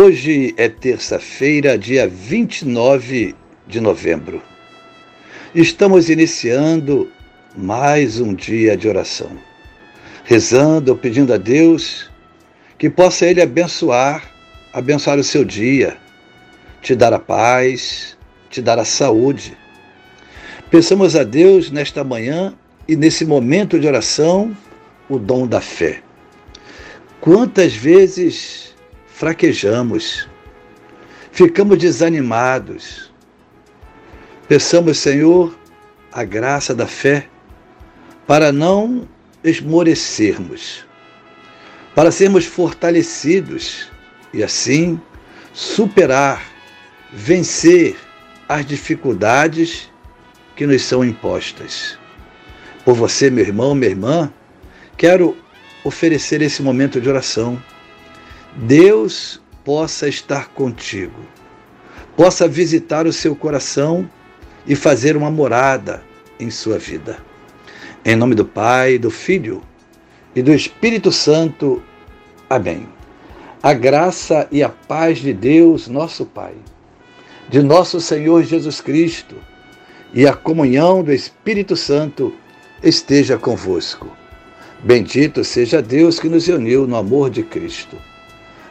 Hoje é terça-feira, dia 29 de novembro. Estamos iniciando mais um dia de oração, rezando, pedindo a Deus que possa Ele abençoar, abençoar o seu dia, te dar a paz, te dar a saúde. Pensamos a Deus nesta manhã e nesse momento de oração o dom da fé. Quantas vezes fraquejamos, ficamos desanimados. Peçamos, Senhor, a graça da fé para não esmorecermos, para sermos fortalecidos e assim superar, vencer as dificuldades que nos são impostas. Por você, meu irmão, minha irmã, quero oferecer esse momento de oração Deus possa estar contigo, possa visitar o seu coração e fazer uma morada em sua vida. Em nome do Pai, do Filho e do Espírito Santo. Amém. A graça e a paz de Deus, nosso Pai, de nosso Senhor Jesus Cristo e a comunhão do Espírito Santo esteja convosco. Bendito seja Deus que nos uniu no amor de Cristo.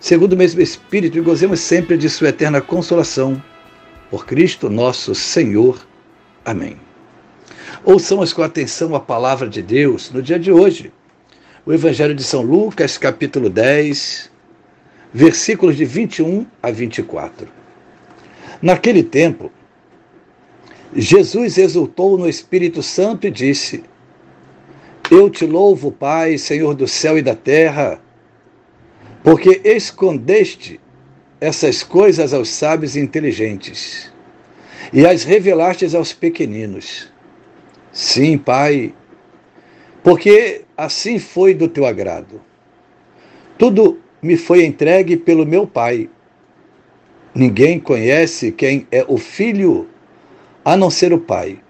segundo o mesmo Espírito, e gozemos sempre de Sua eterna consolação. Por Cristo nosso Senhor. Amém. Ouçamos com atenção a palavra de Deus no dia de hoje. O Evangelho de São Lucas, capítulo 10, versículos de 21 a 24. Naquele tempo, Jesus exultou no Espírito Santo e disse: Eu te louvo, Pai, Senhor do céu e da terra porque escondeste essas coisas aos sábios e inteligentes, e as revelastes aos pequeninos. Sim, Pai, porque assim foi do teu agrado. Tudo me foi entregue pelo meu Pai. Ninguém conhece quem é o Filho a não ser o Pai.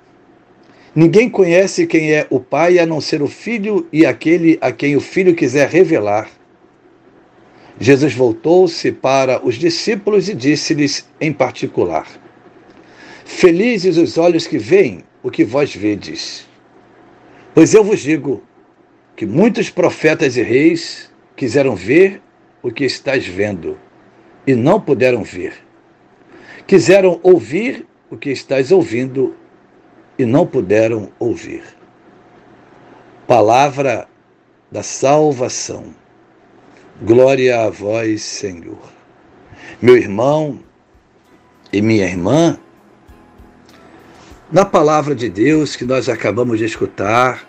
Ninguém conhece quem é o Pai a não ser o Filho e aquele a quem o Filho quiser revelar. Jesus voltou-se para os discípulos e disse-lhes em particular: Felizes os olhos que veem o que vós vedes. Pois eu vos digo que muitos profetas e reis quiseram ver o que estás vendo e não puderam ver. Quiseram ouvir o que estás ouvindo e não puderam ouvir. Palavra da salvação. Glória a vós, Senhor. Meu irmão e minha irmã, na palavra de Deus que nós acabamos de escutar,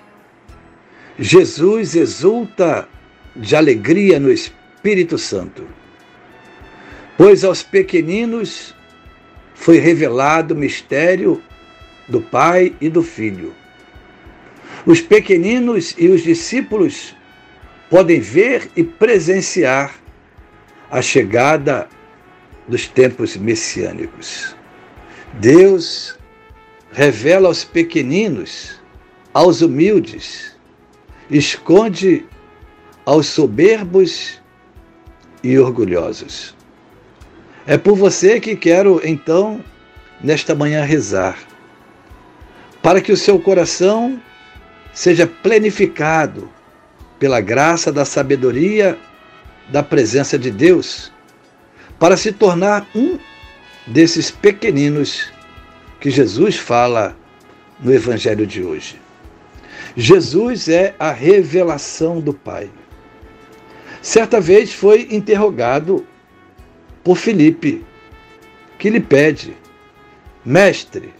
Jesus exulta de alegria no Espírito Santo, pois aos pequeninos foi revelado o mistério do Pai e do Filho. Os pequeninos e os discípulos podem ver e presenciar a chegada dos tempos messiânicos. Deus revela aos pequeninos, aos humildes, esconde aos soberbos e orgulhosos. É por você que quero, então, nesta manhã rezar, para que o seu coração seja plenificado pela graça da sabedoria da presença de Deus, para se tornar um desses pequeninos que Jesus fala no Evangelho de hoje. Jesus é a revelação do Pai. Certa vez foi interrogado por Filipe, que lhe pede: Mestre,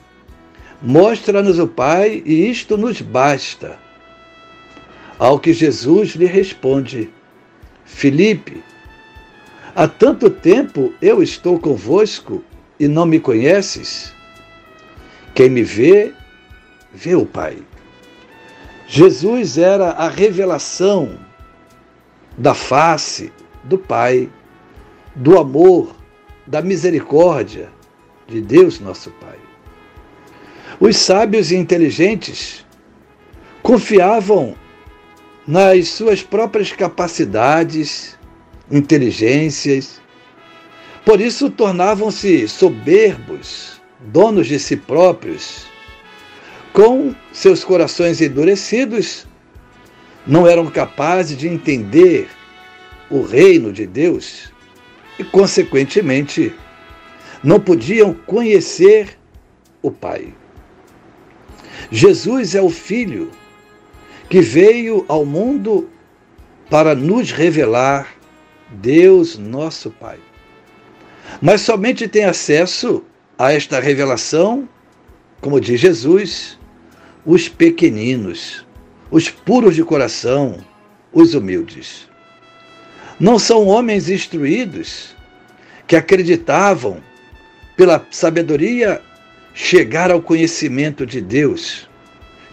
mostra-nos o Pai e isto nos basta. Ao que Jesus lhe responde: Filipe, há tanto tempo eu estou convosco e não me conheces? Quem me vê, vê o Pai. Jesus era a revelação da face do Pai, do amor, da misericórdia de Deus, nosso Pai. Os sábios e inteligentes confiavam nas suas próprias capacidades, inteligências. Por isso tornavam-se soberbos, donos de si próprios. Com seus corações endurecidos, não eram capazes de entender o reino de Deus e, consequentemente, não podiam conhecer o Pai. Jesus é o Filho que veio ao mundo para nos revelar Deus, nosso Pai. Mas somente tem acesso a esta revelação, como diz Jesus, os pequeninos, os puros de coração, os humildes. Não são homens instruídos que acreditavam, pela sabedoria, chegar ao conhecimento de Deus.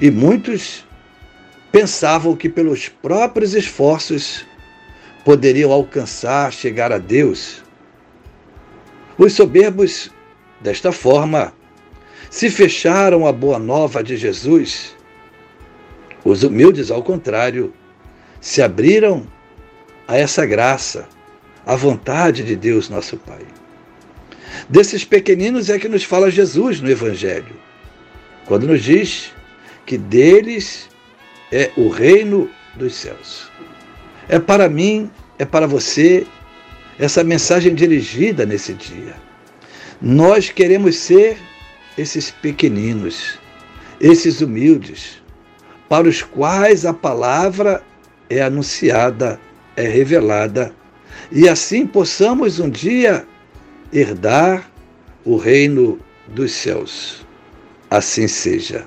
E muitos pensavam que pelos próprios esforços poderiam alcançar, chegar a Deus. Os soberbos, desta forma, se fecharam à boa nova de Jesus. Os humildes, ao contrário, se abriram a essa graça, à vontade de Deus, nosso Pai. Desses pequeninos é que nos fala Jesus no Evangelho, quando nos diz que deles é o reino dos céus. É para mim, é para você, essa mensagem dirigida nesse dia. Nós queremos ser esses pequeninos, esses humildes, para os quais a palavra é anunciada, é revelada, e assim possamos um dia herdar o reino dos céus. Assim seja.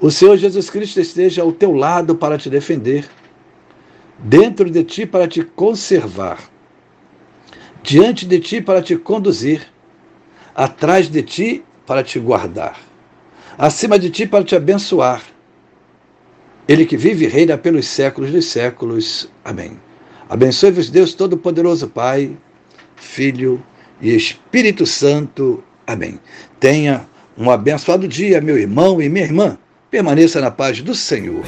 o Senhor Jesus Cristo esteja ao teu lado para te defender, dentro de ti para te conservar, diante de ti para te conduzir, atrás de ti para te guardar, acima de ti para te abençoar. Ele que vive e reina pelos séculos dos séculos. Amém. Abençoe-vos, Deus Todo-Poderoso, Pai, Filho e Espírito Santo. Amém. Tenha um abençoado dia, meu irmão e minha irmã. Permaneça na paz do Senhor.